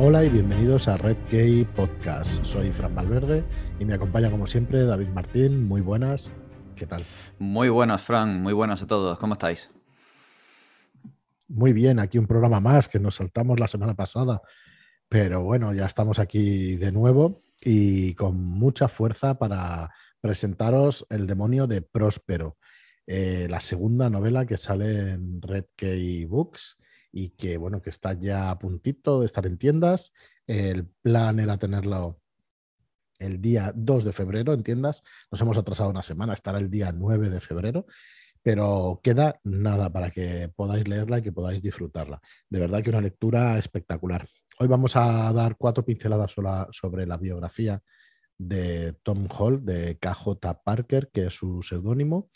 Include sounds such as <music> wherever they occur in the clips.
Hola y bienvenidos a Red Gay Podcast. Soy Fran Valverde y me acompaña como siempre David Martín. Muy buenas. ¿Qué tal? Muy buenas, Fran. Muy buenas a todos. ¿Cómo estáis? Muy bien, aquí un programa más que nos saltamos la semana pasada. Pero bueno, ya estamos aquí de nuevo y con mucha fuerza para presentaros El demonio de Próspero, eh, la segunda novela que sale en Red Key Books y que bueno, que está ya a puntito de estar en tiendas. El plan era tenerlo el día 2 de febrero en tiendas. Nos hemos atrasado una semana, estará el día 9 de febrero, pero queda nada para que podáis leerla y que podáis disfrutarla. De verdad que una lectura espectacular. Hoy vamos a dar cuatro pinceladas sobre la biografía de Tom Hall, de KJ Parker, que es su seudónimo,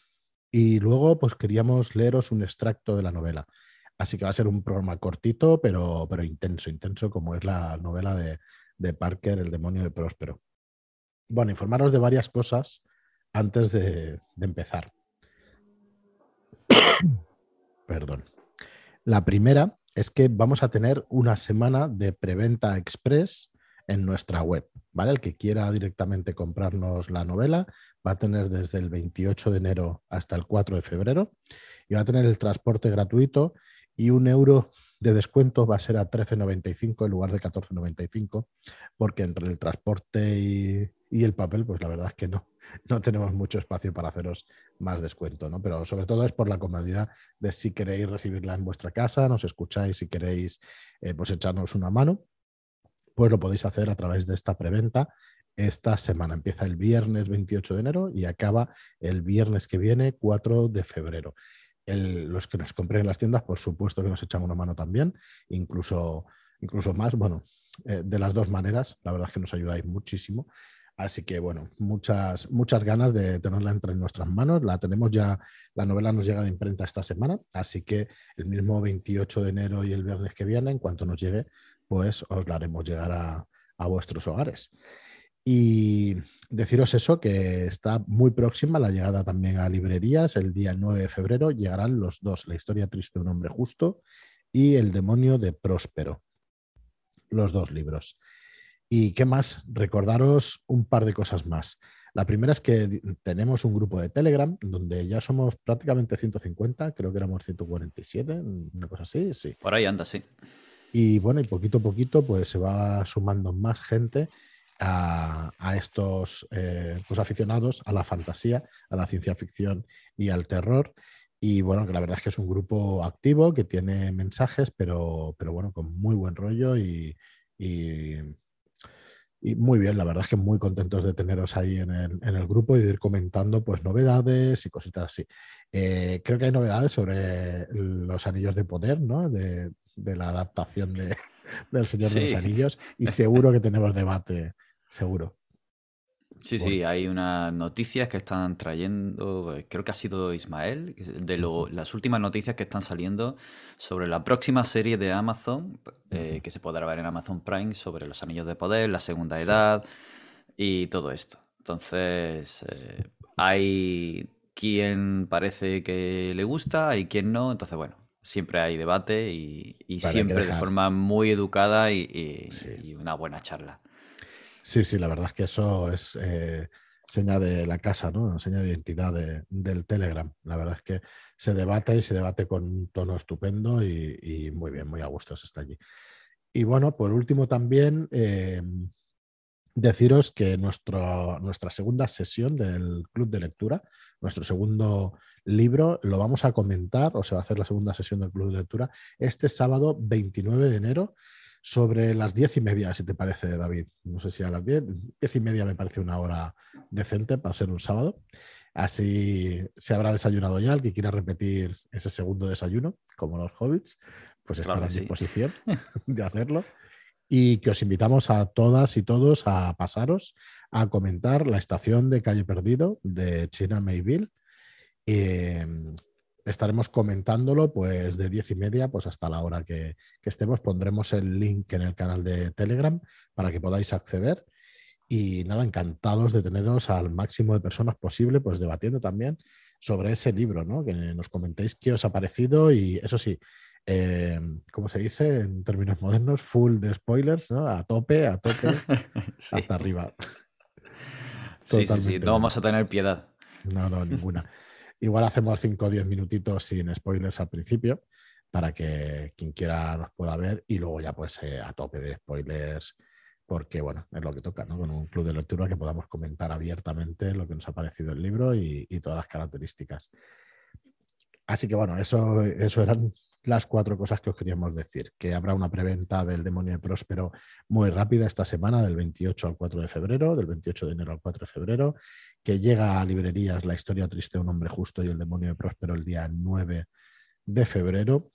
y luego pues queríamos leeros un extracto de la novela. Así que va a ser un programa cortito, pero, pero intenso, intenso, como es la novela de, Parker, El demonio de Próspero. Bueno, informaros de varias cosas antes de, empezar. <coughs> Perdón. La primera es que vamos a tener una semana de preventa express en nuestra web, ¿vale? El que quiera directamente comprarnos la novela va a tener desde el 28 de enero hasta el 4 de febrero y va a tener el transporte gratuito y un euro de descuento va a ser a 13,95 en lugar de 14,95, porque entre el transporte y, el papel, pues la verdad es que no, <laughs> no tenemos mucho espacio para haceros más descuento, ¿no? Pero sobre todo es por la comodidad de si queréis recibirla en vuestra casa, nos escucháis, si queréis eh, pues echarnos una mano, pues lo podéis hacer a través de esta preventa. Esta semana empieza el viernes 28 de enero y acaba el viernes que viene, 4 de febrero los que nos compren en las tiendas, por supuesto que nos echan una mano también, incluso, incluso más, bueno, eh, de las dos maneras, la verdad es que nos ayudáis muchísimo. Así que bueno, muchas, muchas ganas de tenerla entre nuestras manos. La tenemos ya, la novela nos llega de imprenta esta semana, así que el mismo 28 de enero y el viernes que viene, en cuanto nos llegue, pues os la haremos llegar a, a vuestros hogares. Y deciros eso, que está muy próxima la llegada también a librerías. El día 9 de febrero llegarán los dos, La historia triste de un hombre justo y El demonio de Próspero. Los dos libros. ¿Y qué más? Recordaros un par de cosas más. La primera es que tenemos un grupo de Telegram donde ya somos prácticamente 150, creo que éramos 147, una cosa así, sí. Por ahí anda, sí. Y bueno, y poquito a poquito pues se va sumando más gente a, estos eh, pues aficionados a la fantasía, a la ciencia ficción y al terror. Y bueno, que la verdad es que es un grupo activo que tiene mensajes, pero, pero bueno, con muy buen rollo y, y, muy bien. La verdad es que muy contentos de teneros ahí en el, en el grupo y de ir comentando pues novedades y cositas así. Eh, creo que hay novedades sobre los anillos de poder, ¿no? De, de la adaptación de, <laughs> del Señor de los Anillos y <laughs> seguro que tenemos debate seguro. Sí, sí, hay unas noticias que están trayendo, creo que ha sido Ismael, de las últimas noticias que están saliendo sobre la próxima serie de Amazon, eh, que se podrá ver en Amazon Prime, sobre los anillos de poder, la segunda edad y todo esto. Entonces, eh, hay quien parece que le gusta, hay quien no, entonces bueno, siempre hay debate y, siempre de forma muy educada y una buena charla. Sí, sí, la verdad es que eso es eh, seña de la casa, ¿no? Seña de identidad del Telegram. La verdad es que se debate y se debate con un tono estupendo y, muy bien, muy a gusto se está allí. Y bueno, por último también eh, deciros que nuestra segunda sesión del Club de Lectura, nuestro segundo libro, lo vamos a comentar, o se va a hacer la segunda sesión del Club de Lectura, este sábado 29 de enero sobre las diez y media, si te parece, David. No sé si a las diez, diez y media me parece una hora decente para ser un sábado. Así se habrá desayunado ya. El que quiera repetir ese segundo desayuno, como los hobbits, pues estará en disposición <laughs> de hacerlo. Y que os invitamos a todas y todos a pasaros a comentar la estación de Calle Perdido de China Mayville. Eh, estaremos comentándolo pues de diez y media pues hasta la hora que, estemos. Pondremos el link en el canal de Telegram para que podáis acceder. Y nada, encantados de teneros al máximo de personas posible, pues debatiendo también sobre ese libro, ¿no? Que nos comentéis qué os ha parecido y eso sí, eh, ¿cómo se dice en términos modernos? Full de spoilers, ¿no? A tope, a tope, <laughs> hasta arriba. sí, sí, sí, no vamos a tener piedad. No, no, ninguna. Igual hacemos 5 o 10 minutitos sin spoilers al principio para que quien quiera nos pueda ver y luego ya pues eh, a tope de spoilers porque bueno, es lo que toca, ¿no? Con un club de lectura que podamos comentar abiertamente lo que nos ha parecido el libro y, todas las características. Así que bueno, eso, eso eran las cuatro cosas que os queríamos decir. Que habrá una preventa del Demonio de Próspero muy rápida esta semana, del 28 al 4 de febrero, del 28 de enero al 4 de febrero, que llega a librerías La historia triste de un hombre justo y el Demonio de Próspero el día 9 de febrero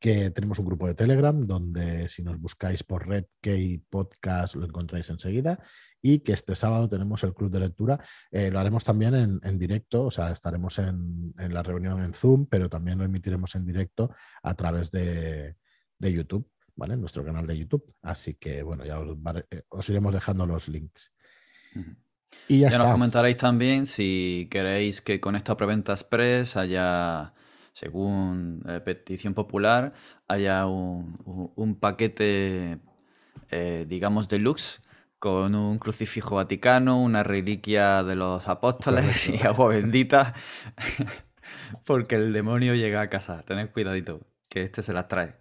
que tenemos un grupo de Telegram donde si nos buscáis por Red Key Podcast lo encontráis enseguida y que este sábado tenemos el club de lectura. Eh, lo haremos también en, directo, o sea, estaremos en, la reunión en Zoom, pero también lo emitiremos en directo a través de, YouTube, ¿vale? En nuestro canal de YouTube. Así que, bueno, ya os, eh, iremos dejando los links. Y ya, ya nos comentaréis también si queréis que con esta preventa express haya según eh, petición popular, haya un, paquete, eh, digamos, deluxe con un crucifijo vaticano, una reliquia de los apóstoles y agua bendita, <laughs> porque el demonio llega a casa. Tened cuidadito, que este se las trae.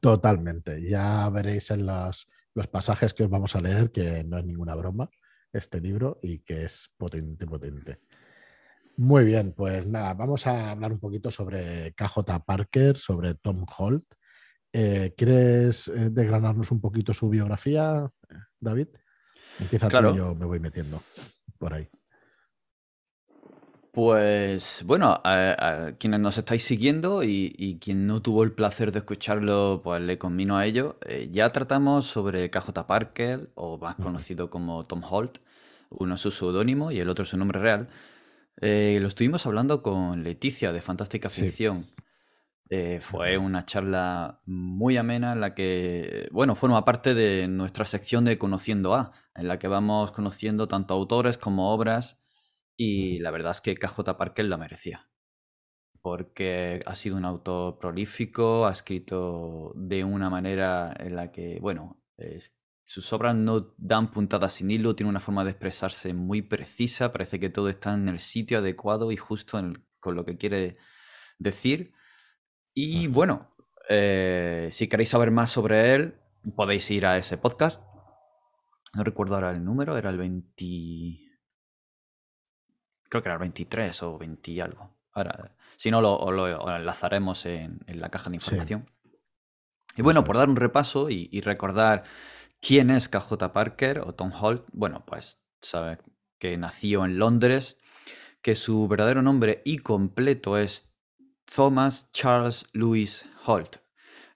Totalmente. Ya veréis en los, los pasajes que os vamos a leer que no es ninguna broma este libro y que es potente, potente. Muy bien, pues nada, vamos a hablar un poquito sobre KJ Parker, sobre Tom Holt. Eh, ¿Quieres eh, desgranarnos un poquito su biografía, David? Empieza claro. tú y yo me voy metiendo por ahí. Pues bueno, a, quienes nos estáis siguiendo y, quien no tuvo el placer de escucharlo, pues le convino a ello. Eh, ya tratamos sobre KJ Parker, o más conocido como Tom Holt. Uno es su seudónimo y el otro es su nombre real. Eh, lo estuvimos hablando con Leticia de Fantástica Ficción. Eh, fue una charla muy amena en la que, bueno, forma parte de nuestra sección de Conociendo A, en la que vamos conociendo tanto autores como obras y la verdad es que KJ Parker la merecía. Porque ha sido un autor prolífico, ha escrito de una manera en la que, bueno, sus obras no dan puntadas sin hilo, tiene una forma de expresarse muy precisa, parece que todo está en el sitio adecuado y justo con lo que quiere decir. Y bueno, eh, si queréis saber más sobre él, podéis ir a ese podcast. No recuerdo ahora el número, era el 20... Creo que era el 23 o 20 y algo. Ahora, si no, lo, enlazaremos en, la caja de información. Y bueno, por dar un repaso y recordar ¿Quién es KJ Parker o Tom Holt? Bueno, pues sabe que nació en Londres, que su verdadero nombre y completo es Thomas Charles Louis Holt.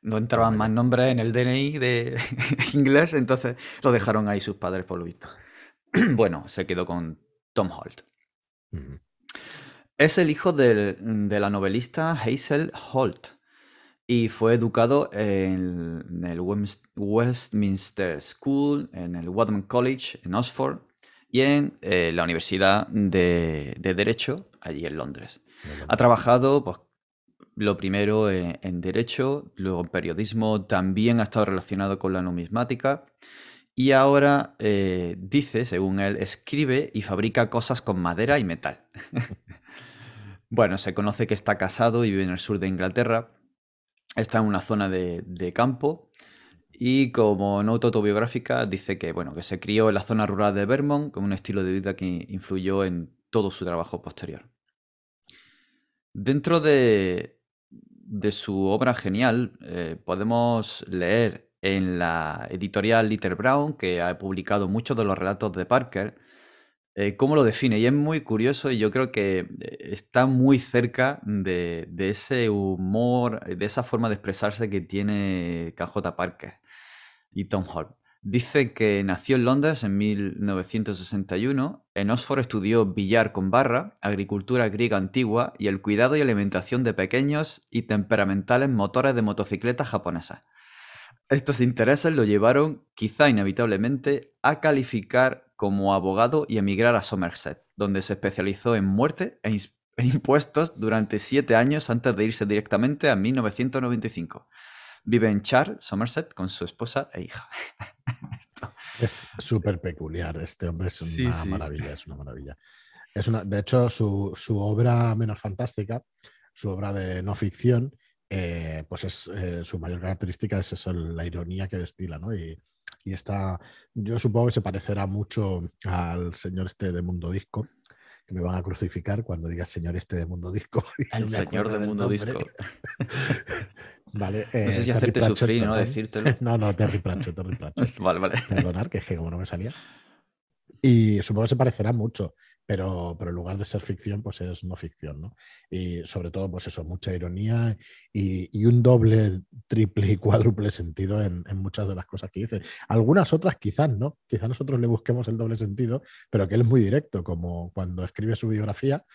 No entraban más nombres en el DNI de <laughs> inglés, entonces lo dejaron ahí sus padres por lo visto. <clears throat> bueno, se quedó con Tom Holt. Es el hijo de la novelista Hazel Holt, y fue educado en el Westminster School, en el Wadham College en Oxford y en eh, la Universidad de, Derecho allí en Londres. Ha trabajado pues, lo primero en, Derecho, luego en Periodismo, también ha estado relacionado con la numismática y ahora eh, dice, según él, escribe y fabrica cosas con madera y metal. <laughs> bueno, se conoce que está casado y vive en el sur de Inglaterra está en una zona de, campo y como nota autobiográfica dice que, bueno, que se crió en la zona rural de Vermont con un estilo de vida que influyó en todo su trabajo posterior. Dentro de, su obra genial eh, podemos leer en la editorial Little Brown, que ha publicado muchos de los relatos de Parker, eh, cómo lo define. Y es muy curioso y yo creo que eh, está muy cerca de, ese humor, de esa forma de expresarse que tiene KJ Parker y Tom Holt. Dice que nació en Londres en 1961. En Oxford estudió billar con barra, agricultura griega antigua y el cuidado y alimentación de pequeños y temperamentales motores de motocicletas japonesas. Estos intereses lo llevaron, quizá inevitablemente, a calificar como abogado y emigrar a Somerset, donde se especializó en muerte e, <laughs> impuestos durante siete años antes de irse directamente a 1995. Vive en Char, Somerset, con su esposa e hija. <laughs> Es súper peculiar. Este hombre es una maravilla, es una maravilla. Es una, de hecho, su, obra menos fantástica, su obra de no ficción, eh, pues es eh, su mayor característica es eso, la ironía que destila, ¿no? Y, y está, yo supongo que se parecerá mucho al señor este de Mundo Disco, que me van a crucificar cuando diga señor este de Mundo Disco. <laughs> El señor de Mundo Disco. <laughs> vale. no sé si eh, hacerte sufrir, ¿no? Decírtelo. <laughs> no, no, Terry Pratchett, Terry Pratchett. vale, vale. Perdonar, que es que como no me salía. Y supongo que se parecerá mucho, pero, pero en lugar de ser ficción, pues es no ficción, ¿no? Y sobre todo, pues eso, mucha ironía y, un doble, triple y cuádruple sentido en, en, muchas de las cosas que dice. Algunas otras quizás no, quizás nosotros le busquemos el doble sentido, pero que él es muy directo, como cuando escribe su biografía,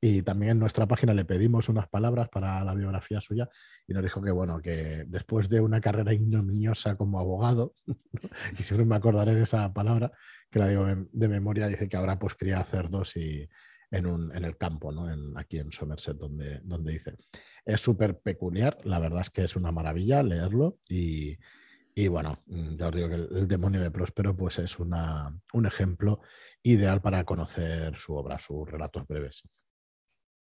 y también en nuestra página le pedimos unas palabras para la biografía suya y nos dijo que, bueno, que después de una carrera ignominiosa como abogado, <laughs> y siempre me acordaré de esa palabra, que la digo de memoria, dice que ahora pues quería hacer dos y en, un, en el campo, ¿no? En, aquí en Somerset, donde, donde dice. Es súper peculiar, la verdad es que es una maravilla leerlo y, y bueno, mm, ya os digo que el, demonio de Próspero pues es una, un ejemplo ideal para conocer su obra, sus relatos breves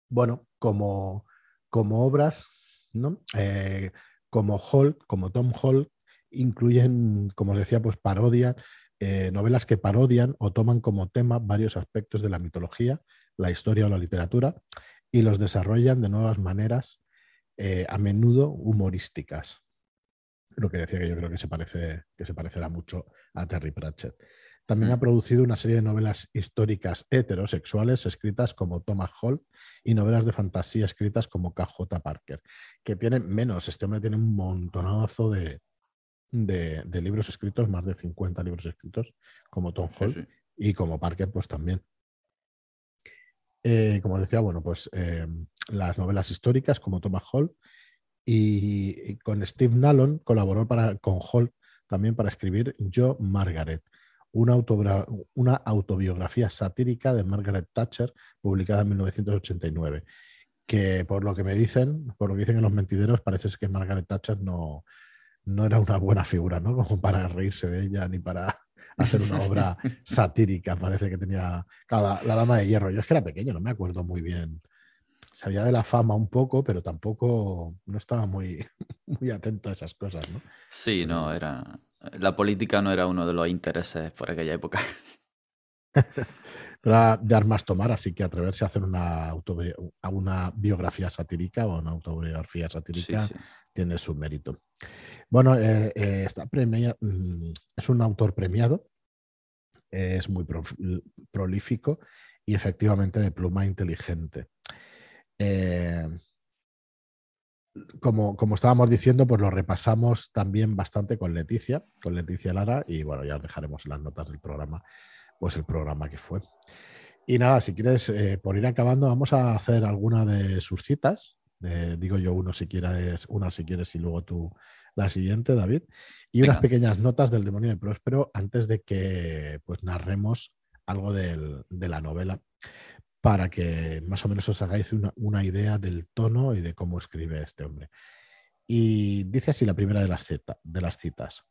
bueno, como, como obras, ¿no? Eh, como Hall, como Tom Hall, incluyen, como os decía, pues parodian, eh, novelas que parodian o toman como tema varios aspectos de la mitología, la historia o la literatura, y los desarrollan de nuevas maneras, eh, a menudo humorísticas. Lo que decía que yo creo que se, parece, que se parecerá mucho a Terry Pratchett. También ha producido una serie de novelas históricas heterosexuales escritas como Thomas Holt y novelas de fantasía escritas como KJ Parker, que tienen menos. Este hombre tiene un montonazo de, de, libros escritos, más de 50 libros escritos, como Tom Holt y como Parker, pues también. Eh, como os decía, bueno, pues eh, las novelas históricas como Thomas Holt y, con Steve Nallon colaboró para, con Holt también para escribir Yo Margaret, una, una autobiografía satírica de Margaret Thatcher, publicada en 1989 que por lo que me dicen, por lo que dicen en los mentideros, parece que Margaret Thatcher no, no era una buena figura, ¿no? Como para reírse de ella ni para <laughs> hacer una obra <laughs> satírica. Parece que tenía la, Dama de Hierro. Yo es que era pequeño, no me acuerdo muy bien. Sabía de la fama un poco, pero tampoco no estaba muy, <laughs> muy atento a esas cosas, ¿no? Sí, no, era, la política no era uno de los intereses por aquella época. <laughs> Pero de armas tomar, así que atreverse a hacer una, una biografía satírica o una autobiografía satírica tiene su mérito. Bueno, eh, eh, mm, es un autor premiado, es muy prolífico y efectivamente de pluma inteligente. Como, como, estábamos diciendo, pues lo repasamos también bastante con Leticia, con Leticia Lara, y bueno, ya os dejaremos en las notas del programa, pues el programa que fue. Y nada, si quieres, eh, por ir acabando, vamos a hacer alguna de sus citas. Eh, digo yo uno si quieres, una si quieres y luego tú la siguiente, David. Y unas pequeñas notas del demonio de Próspero antes de que pues narremos algo de la novela para que más o menos os hagáis una, idea del tono y de cómo escribe este hombre. Y dice así la primera de las, de las citas.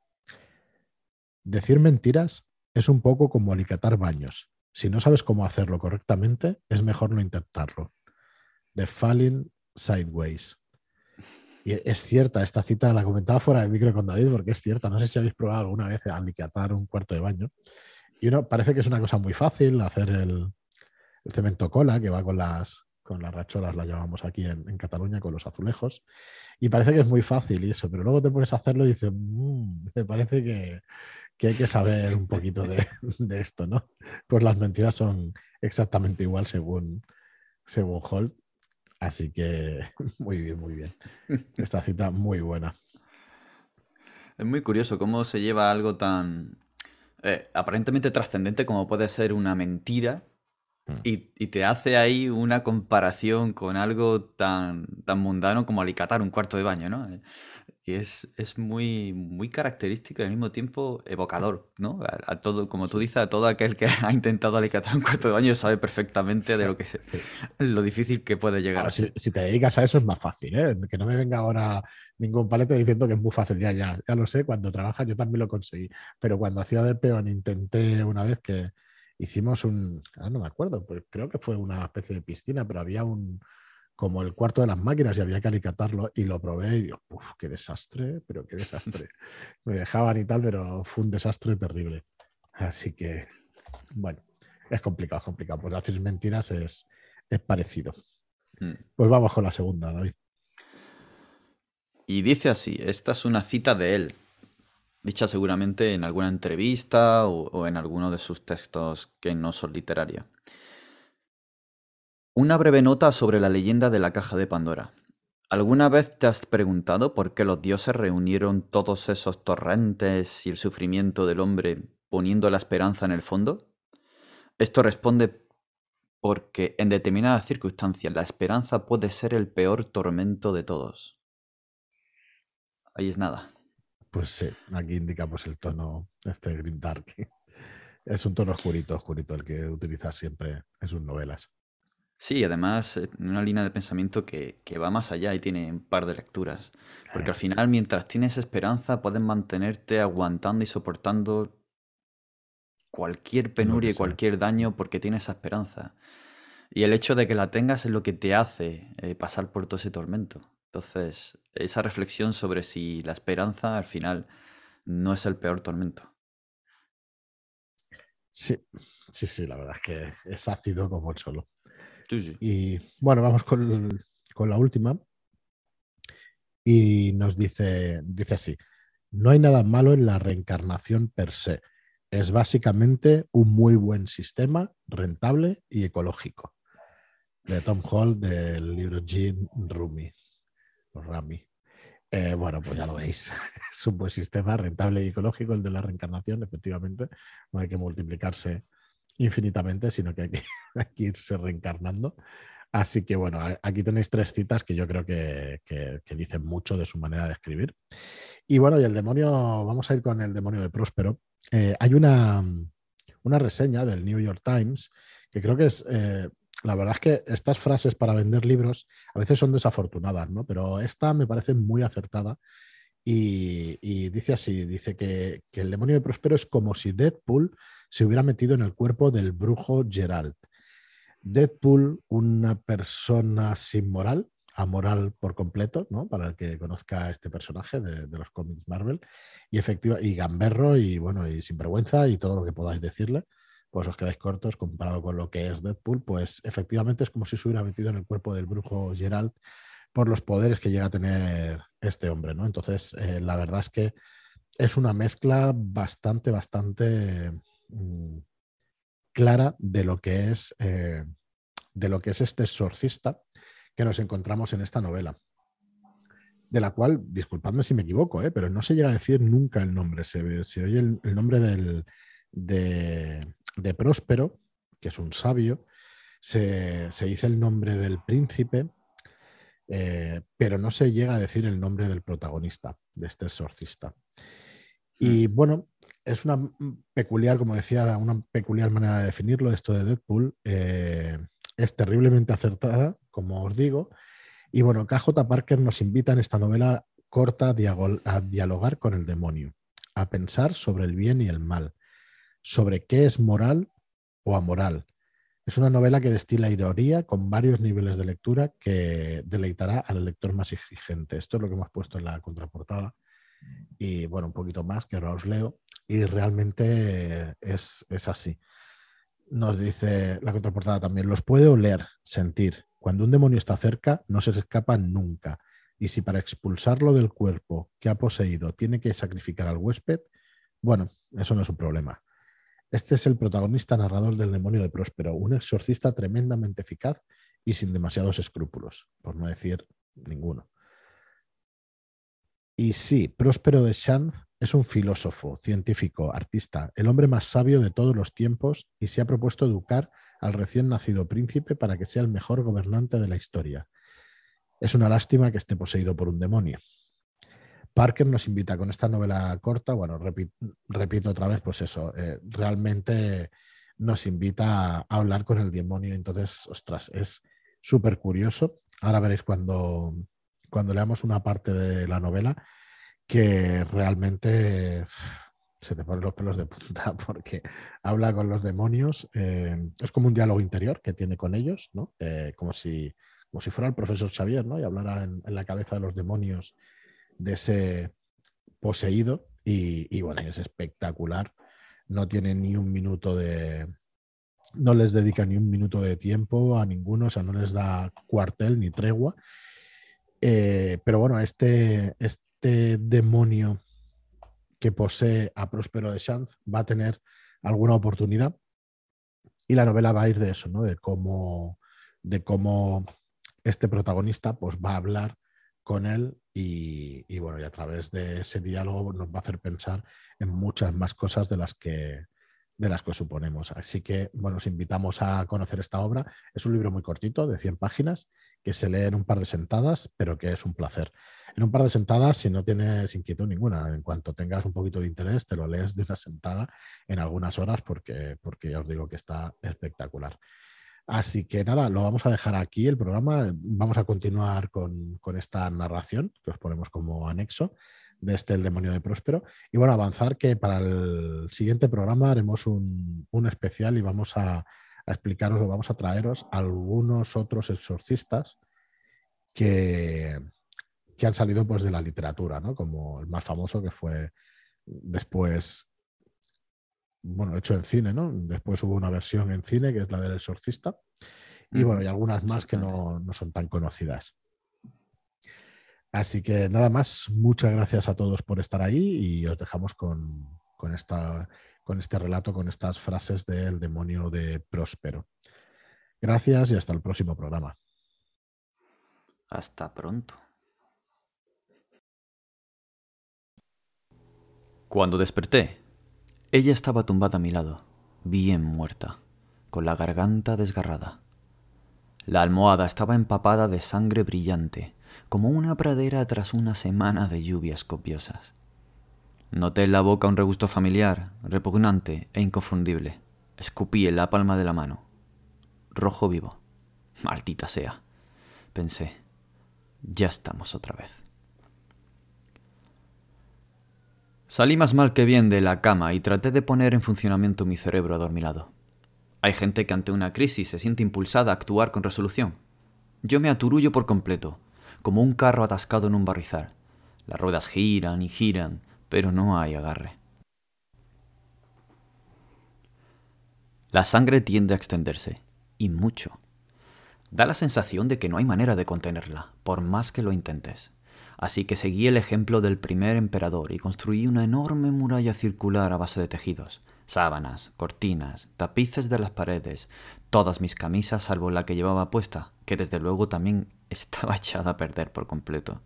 Decir mentiras es un poco como alicatar baños. Si no sabes cómo hacerlo correctamente, es mejor no intentarlo. The Falling Sideways. Y es cierta, esta cita la comentaba fuera de micro con David porque es cierta. No sé si habéis probado alguna vez alicatar un cuarto de baño. Y uno parece que es una cosa muy fácil hacer el, el cemento cola, que va con las, con las racholas, la llamamos aquí en, Cataluña, con los azulejos. Y parece que es muy fácil y eso, pero luego te pones a hacerlo y dices, mm, me parece que, hay que saber un poquito <laughs> de, esto, ¿no? Pues las mentiras son exactamente igual según, según Holt. Así que <laughs> muy bien, muy bien. Esta cita muy buena. Es muy curioso cómo se lleva algo tan eh, aparentemente trascendente como puede ser una mentira Mm. Y, te hace ahí una comparación con algo tan, tan mundano como alicatar un cuarto de baño, ¿no? que es, es muy, muy característico y al mismo tiempo evocador, ¿no? A, todo, como tú dices, a todo aquel que <laughs> ha intentado alicatar un cuarto de baño sabe perfectamente de lo que lo difícil que puede llegar. si, te dedicas a eso es más fácil, ¿eh? Que no me venga ahora ningún palete diciendo que es muy fácil. Ya, ya, ya lo sé, cuando trabajas yo también lo conseguí. Pero cuando hacía de peón intenté una vez que hicimos un, no me acuerdo, pues creo que fue una especie de piscina, pero había un como el cuarto de las máquinas y había que alicatarlo y lo probé y digo, uff, qué desastre, pero qué desastre. <laughs> Me dejaban y tal, pero fue un desastre terrible. Así que, bueno, es complicado, es complicado. Pues hacer mentiras es, es parecido. Mm. Pues vamos con la segunda, David. Y dice así, esta es una cita de él, dicha seguramente en alguna entrevista o, en alguno de sus textos que no son literaria. Una breve nota sobre la leyenda de la caja de Pandora. ¿Alguna vez te has preguntado por qué los dioses reunieron todos esos torrentes y el sufrimiento del hombre poniendo la esperanza en el fondo? Esto responde porque en determinadas circunstancias la esperanza puede ser el peor tormento de todos. Ahí es nada. Pues sí, aquí indicamos el tono, este Grim Dark. Es un tono oscurito, oscurito el que utiliza siempre en sus novelas. Sí, además, eh, una línea de pensamiento que, va más allá y tiene un par de lecturas. Porque al final, mientras tienes esperanza, puedes mantenerte aguantando y soportando cualquier penuria y cualquier daño porque tienes esa esperanza. Y el hecho de que la tengas es lo que te hace eh, pasar por todo ese tormento. Entonces, esa reflexión sobre si la esperanza al final no es el peor tormento. Sí, sí, sí, la verdad es que es ácido como el solo. Y bueno, vamos con, la última. Y nos dice, dice así, no hay nada malo en la reencarnación per se. Es básicamente un muy buen sistema, rentable y ecológico. De Tom Hall del libro Rumi. Rami. Eh, bueno, pues ya lo veis. <laughs> Es un buen sistema, rentable y ecológico el de la reencarnación, efectivamente. No hay que multiplicarse infinitamente, sino que hay que, <laughs> irse reencarnando. Así que bueno, aquí tenéis tres citas que yo creo que, dicen mucho de su manera de escribir. Y bueno, y el demonio, vamos a ir con el demonio de Próspero. Eh, hay una, una, reseña del New York Times que creo que es, eh, la verdad es que estas frases para vender libros a veces son desafortunadas, ¿no? Pero esta me parece muy acertada y, dice así, dice que, que, el demonio de Próspero es como si Deadpool se hubiera metido en el cuerpo del brujo Gerald. Deadpool, una persona sin moral, amoral por completo, ¿no? Para el que conozca este personaje de, los cómics Marvel, y efectiva, y gamberro, y bueno, y sin vergüenza, y todo lo que podáis decirle, pues os quedáis cortos comparado con lo que es Deadpool, pues efectivamente es como si se hubiera metido en el cuerpo del brujo Gerald por los poderes que llega a tener este hombre, ¿no? Entonces, eh, la verdad es que es una mezcla bastante, bastante Mm, clara de lo que es eh, de lo que es este exorcista que nos encontramos en esta novela. De la cual, disculpadme si me equivoco, eh, pero no se llega a decir nunca el nombre. Se, oye el, nombre del, de, Próspero, que es un sabio, se, dice el nombre del príncipe, eh, pero no se llega a decir el nombre del protagonista, de este exorcista. Y mm. bueno, es una peculiar, como decía, una peculiar manera de definirlo, esto de Deadpool. Eh, es terriblemente acertada, como os digo. Y bueno, KJ Parker nos invita en esta novela corta a dialogar con el demonio, a pensar sobre el bien y el mal, sobre qué es moral o amoral. Es una novela que destila ironía con varios niveles de lectura que deleitará al lector más exigente. Esto es lo que hemos puesto en la contraportada. Y bueno, un poquito más que ahora os leo y realmente es, así. Nos dice la contraportada también, los puede oler, sentir. Cuando un demonio está cerca, no se escapa nunca. Y si para expulsarlo del cuerpo que ha poseído tiene que sacrificar al huésped, bueno, eso no es un problema. Este es el protagonista narrador del demonio de Próspero, un exorcista tremendamente eficaz y sin demasiados escrúpulos, por no decir ninguno. Y sí, Próspero de Chanz es un filósofo, científico, artista, el hombre más sabio de todos los tiempos y se ha propuesto educar al recién nacido príncipe para que sea el mejor gobernante de la historia. Es una lástima que esté poseído por un demonio. Parker nos invita con esta novela corta, bueno, repito, otra vez, pues eso, eh, realmente nos invita a hablar con el demonio, entonces, ostras, es súper curioso. Ahora veréis cuando, cuando leamos una parte de la novela que realmente se te ponen los pelos de punta <laughs> porque habla con los demonios. Eh, es como un diálogo interior que tiene con ellos, ¿no? Eh, como, si, como si fuera el profesor Xavier, ¿no? Y hablara en, la cabeza de los demonios de ese poseído. Y, bueno, es espectacular. No tiene ni un minuto de. No les dedica ni un minuto de tiempo a ninguno, o sea, no les da cuartel ni tregua. Eh, pero bueno, este, este demonio que posee a Próspero de Chanz va a tener alguna oportunidad. Y la novela va a ir de eso, ¿no? De cómo, de cómo este protagonista pues, va a hablar con él y, bueno, y a través de ese diálogo nos va a hacer pensar en muchas más cosas de las que de las que suponemos. Así que, bueno, os invitamos a conocer esta obra. Es un libro muy cortito, de 100 páginas, que se lee en un par de sentadas, pero que es un placer. En un par de sentadas, si no tienes inquietud ninguna, en cuanto tengas un poquito de interés, te lo lees de una sentada en algunas horas porque, porque ya os digo que está espectacular. Así que nada, lo vamos a dejar aquí el programa. Vamos a continuar con, esta narración que os ponemos como anexo de este El demonio de Próspero. Y bueno, avanzar que para el siguiente programa haremos un, un especial y vamos a, a explicaros o vamos a traeros algunos otros exorcistas que, que han salido pues de la literatura, ¿no? Como el más famoso que fue después, bueno, hecho en cine, ¿no? Después hubo una versión en cine que es la del exorcista. Y bueno, y algunas más que no, no son tan conocidas. Así que nada más, muchas gracias a todos por estar ahí y os dejamos con, con esta con este relato, con estas frases del demonio de Próspero. Gracias y hasta el próximo programa. Hasta pronto. Cuando desperté, ella estaba tumbada a mi lado, bien muerta, con la garganta desgarrada. La almohada estaba empapada de sangre brillante, como una pradera tras una semana de lluvias copiosas. Noté en la boca un regusto familiar, repugnante e inconfundible. Escupí en la palma de la mano. Rojo vivo. Maldita sea. Pensé. Ya estamos otra vez. Salí más mal que bien de la cama y traté de poner en funcionamiento mi cerebro adormilado. Hay gente que ante una crisis se siente impulsada a actuar con resolución. Yo me aturullo por completo, como un carro atascado en un barrizal. Las ruedas giran y giran, pero no hay agarre. La sangre tiende a extenderse, y mucho. Da la sensación de que no hay manera de contenerla, por más que lo intentes. Así que seguí el ejemplo del primer emperador y construí una enorme muralla circular a base de tejidos, sábanas, cortinas, tapices de las paredes, todas mis camisas salvo la que llevaba puesta, que desde luego también <laughs> estaba echada a perder por completo.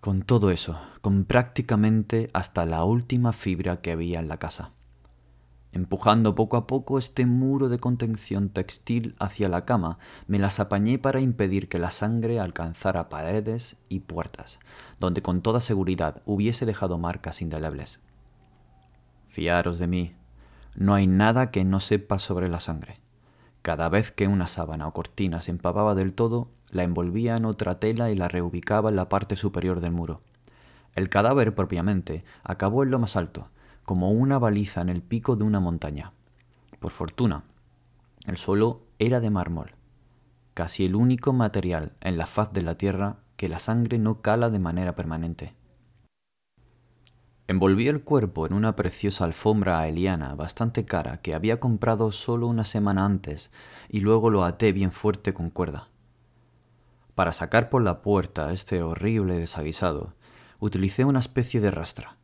Con todo eso, con prácticamente hasta la última fibra que había en la casa. Empujando poco a poco este muro de contención textil hacia la cama, me las apañé para impedir que la sangre alcanzara paredes y puertas, donde con toda seguridad hubiese dejado marcas indelebles. Fiaros de mí, no hay nada que no sepa sobre la sangre. Cada vez que una sábana o cortina se empapaba del todo, la envolvía en otra tela y la reubicaba en la parte superior del muro. El cadáver propiamente acabó en lo más alto, como una baliza en el pico de una montaña. Por fortuna, el suelo era de mármol, casi el único material en la faz de la tierra que la sangre no cala de manera permanente. Envolví el cuerpo en una preciosa alfombra aeliana bastante cara que había comprado solo una semana antes y luego lo até bien fuerte con cuerda. Para sacar por la puerta este horrible desaguisado, utilicé una especie de rastra,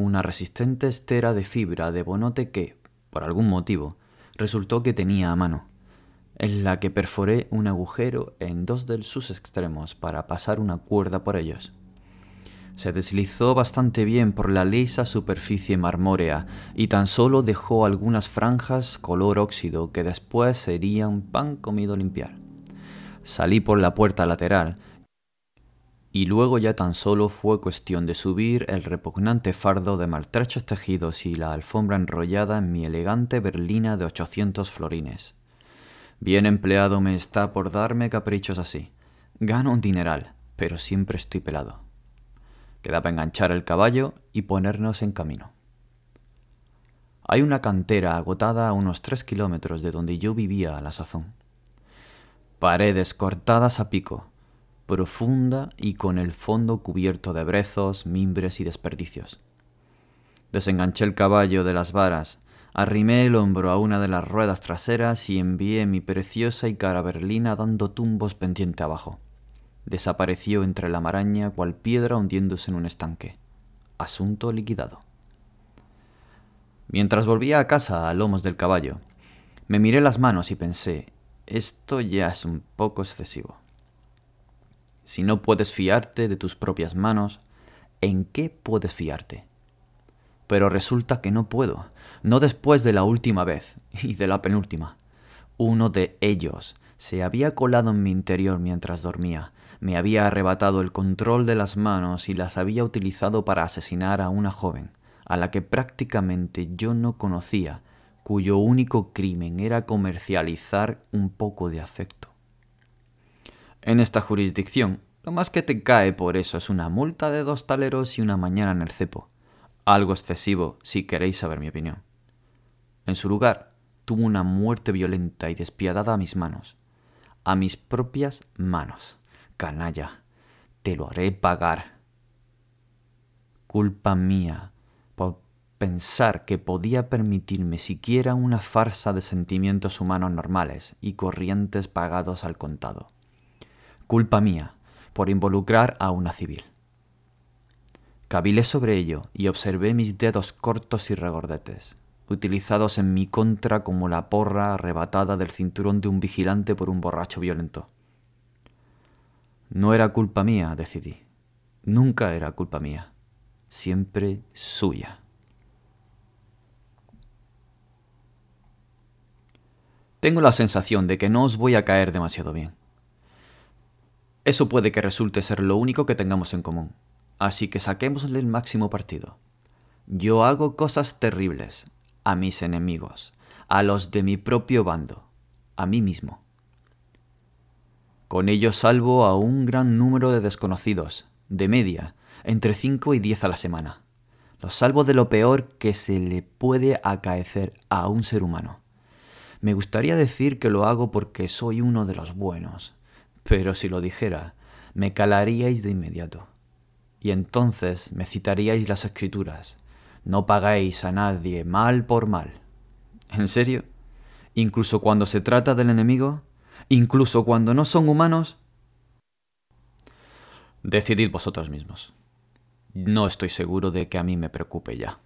una resistente estera de fibra de bonote que, por algún motivo, resultó que tenía a mano, en la que perforé un agujero en dos de sus extremos para pasar una cuerda por ellos. Se deslizó bastante bien por la lisa superficie marmórea y tan solo dejó algunas franjas color óxido que después serían pan comido limpiar. Salí por la puerta lateral y luego ya tan solo fue cuestión de subir el repugnante fardo de maltrechos tejidos y la alfombra enrollada en mi elegante berlina de 800 florines. Bien empleado me está por darme caprichos así. Gano un dineral, pero siempre estoy pelado. Queda para enganchar el caballo y ponernos en camino. Hay una cantera agotada a unos tres kilómetros de donde yo vivía a la sazón. Paredes cortadas a pico, profunda y con el fondo cubierto de brezos, mimbres y desperdicios. Desenganché el caballo de las varas, arrimé el hombro a una de las ruedas traseras y envié mi preciosa y cara berlina dando tumbos pendiente abajo. Desapareció entre la maraña cual piedra hundiéndose en un estanque. Asunto liquidado. Mientras volvía a casa a lomos del caballo, me miré las manos y pensé, esto ya es un poco excesivo. Si no puedes fiarte de tus propias manos, ¿en qué puedes fiarte? Pero resulta que no puedo, no después de la última vez <laughs> y de la penúltima. Uno de ellos se había colado en mi interior mientras dormía, me había arrebatado el control de las manos y las había utilizado para asesinar a una joven, a la que prácticamente yo no conocía, cuyo único crimen era comercializar un poco de afecto. En esta jurisdicción, lo más que te cae por eso es una multa de dos taleros y una mañana en el cepo. Algo excesivo, si queréis saber mi opinión. En su lugar, tuvo una muerte violenta y despiadada a mis manos. A mis propias manos. Canalla, te lo haré pagar. Culpa mía por pensar que podía permitirme siquiera una farsa de sentimientos humanos normales y corrientes pagados al contado culpa mía, por involucrar a una civil. Cabilé sobre ello y observé mis dedos cortos y regordetes, utilizados en mi contra como la porra arrebatada del cinturón de un vigilante por un borracho violento. No era culpa mía, decidí. Nunca era culpa mía. Siempre suya. Tengo la sensación de que no os voy a caer demasiado bien. Eso puede que resulte ser lo único que tengamos en común, así que saquémosle el máximo partido. Yo hago cosas terribles a mis enemigos, a los de mi propio bando, a mí mismo. Con ello salvo a un gran número de desconocidos, de media, entre 5 y 10 a la semana. Los salvo de lo peor que se le puede acaecer a un ser humano. Me gustaría decir que lo hago porque soy uno de los buenos, pero si lo dijera, me calaríais de inmediato. Y entonces me citaríais las escrituras. No pagáis a nadie mal por mal. ¿En serio? ¿Incluso cuando se trata del enemigo? ¿Incluso cuando no son humanos? Decidid vosotros mismos. No estoy seguro de que a mí me preocupe ya.